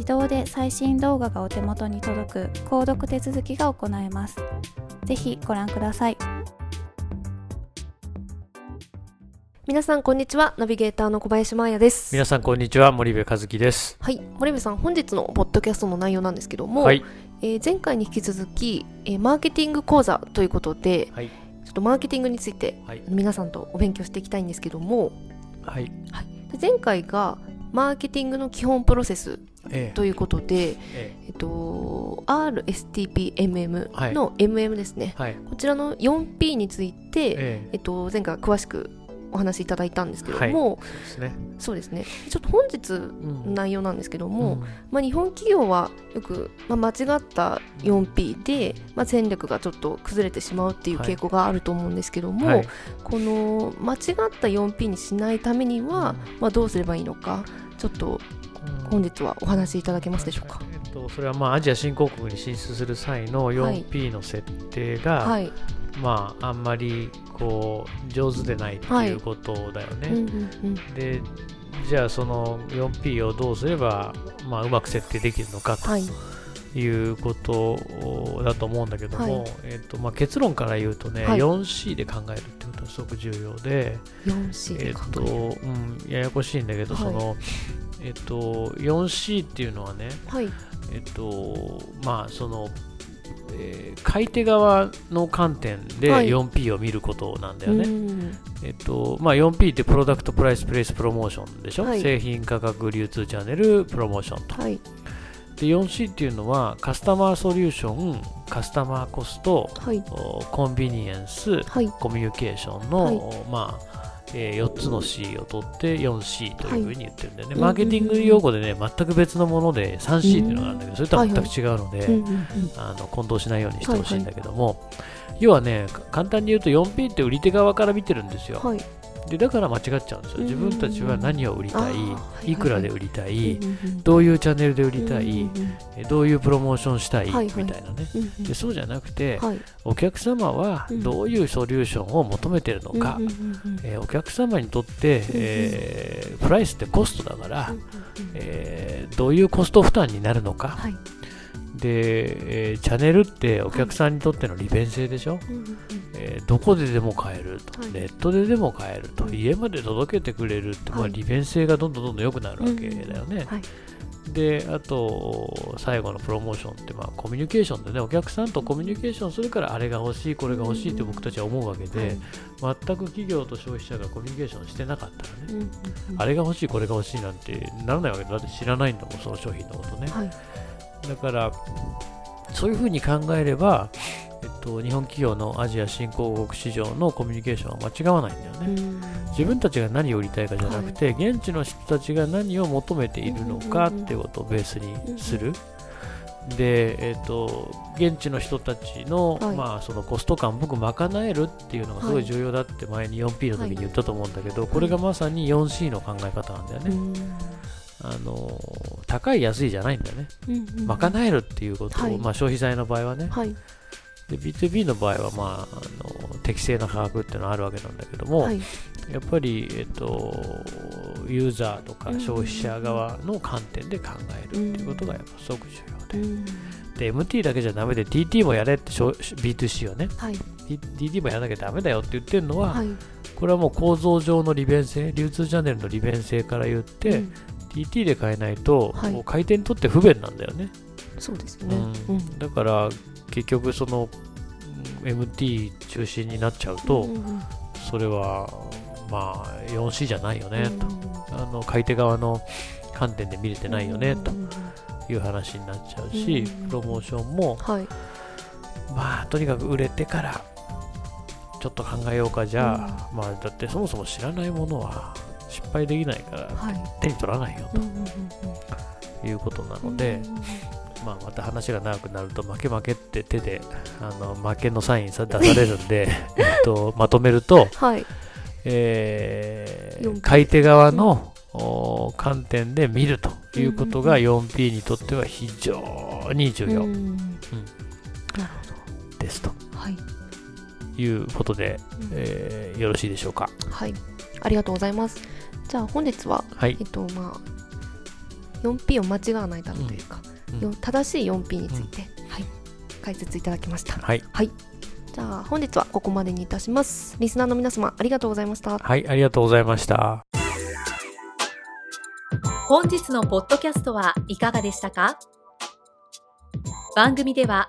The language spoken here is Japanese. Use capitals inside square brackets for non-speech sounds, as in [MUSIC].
自動で最新動画がお手元に届く購読手続きが行えます。ぜひご覧ください。皆さんこんにちは。ナビゲーターの小林真彩です。皆さんこんにちは。森部和樹です。はい。森部さん本日のポッドキャストの内容なんですけども、はい、えー前回に引き続き、えーマーケティング講座ということではい。ちょっとマーケティングについてはい。皆さんとお勉強していきたいんですけどもはい。で前回がマーケティングの基本プロセスええということで、ええ。っと、RSTPMM はい。の MM ですね、えはい。こちらの 4P について、ええ。っと、前回詳しくお話しいただいたんですけども、えそうですね。そうですね。ちょっと本日うん。の内容なんですけども、うん。まあ、日本企業はよく、まあ、間違った 4P で、まあ、戦略がちょっと崩れてしまうっていうはい。傾向があると思うんですけども、はい。この間違った 4P にしないためには、まあ、どうすればいいのかちょっとうん本日はお話しいただけますでしょうか？えっとそれはまあアジア新興国に進出する際のはい。4P の設定が、はい、まああんまりこう上手でないってはいいうことだよね、うんうんうん。でじゃあその 4P をどうすれば、まあ、うまく設定できるのかと。はいいうことだと思うんだけども、はい。えっとまあ、結論から言うとね、はい。4C で考えるってことがすごく重要で、4C えっでえる、うん、ややこしいんだけど、はい。そのえっと 4C っていうのはねはい。えっとまあその、えー買い手側の観点ではい。4P を見ることなんだよね、うん。えっとまあ、4P ってプロダクトプライスプレイスプロモーションでしょ、はい。製品価格流通チャンネルプロモーションと。はいで 4C っていうのはカスタマーソリューションカスタマーコストはい。おコンビニエンスはい。コミュニケーションの、はい。まあえ4つの C を取って 4C というふうに言ってるんだよね、はい。マーケティング用語でね全く別のもので 3C っていうのがあるんだけど、それとは全く違うので、あの混同しないようにしてほしいんだけども、要はねか簡単に言うと 4P って売り手側から見てるんですよ、はいでだから間違っちゃうんですよ。うん。自分たちは何を売りたい、いくらで売りたい、どういうチャンネルで売りたい、どういうプロモーションしたい、みたいなね。でそうじゃなくて、はい。お客様はうん。どういうソリューションを求めてるのか、えーお客様にとって、えープライスってコストだから、えーどういうコスト負担になるのか、はいで、えーチャンネルってお客さんにとっての利便性でしょ、うんうんうん。えーどこででも買えると、はい。ネットででも買えると、うん家まで届けてくれるって、まあ、はい。利便性がどんどんどんどん良くなるわけだよね。はい。で、あと、最後のプロモーションって、まあ、コミュニケーションでね、お客さんとコミュニケーションするから、あれが欲しい、これが欲しいって僕たちは思うわけで、全く企業と消費者がコミュニケーションしてなかったらね、あれが欲しい、これが欲しいなんてならないわけだ。だって知らないんだもん、その商品のことね。はいだから、そういうふうに考えれば、えっと、日本企業のアジア新興国市場のコミュニケーションは間違わないんだよね。自分たちが何を売りたいかじゃなくて、現地の人たちが何を求めているのかっていうことをベースにする。で、えーと、現地の人たちの,、まあそのコスト感僕賄えるっていうのがすごい重要だって前に 4P の時に言ったと思うんだけど、これがまさに 4C の考え方なんだよね。あの高い安いじゃないんだよね、賄えるっていうことを、まあ、消費財の場合はね、で B2B の場合は、まあ、あの適正な価格っていうのはあるわけなんだけども、はい、やっぱり、えっと、ユーザーとか消費者側の観点で考えるっていうことがやっぱすごく重要で。うん、で MT だけじゃダメで TT もやれって B2C はね、はい、TT もやらなきゃダメだよって言ってるのは、はい、これはもう構造上の利便性流通チャンネルの利便性から言って、うん、TT で買えないと、はい、回転にとって不便なんだよね。そうですね、うん、だから結局その MT 中心になっちゃうと、それはまあ 4C じゃないよね、と。あの買い手側の観点で見れてないよね、という話になっちゃうし、プロモーションも、はい、まあとにかく売れてからちょっと考えようかじゃあ、まあだってそもそも知らないものは失敗できないから、手に取らないよということなので、まあ、また話が長くなると負け負けって手であの負けのサインさ出されるんで [LAUGHS] えっと、まとめると、はい。えー、買い手側の、観点で見るということが 4P にとっては非常に重要、うん、いうことで、えー、よろしいでしょうか。はいありがとうございます。じゃあ本日は、はい、えっとまあ 4P を間違わないためというか、うん、正しい 4P について、うん、はい、解説いただきました。はい、はい、じゃあ本日はここまでにいたします。リスナーの皆様ありがとうございました。はい、ありがとうございました。本日のポッドキャストはいかがでしたか？番組では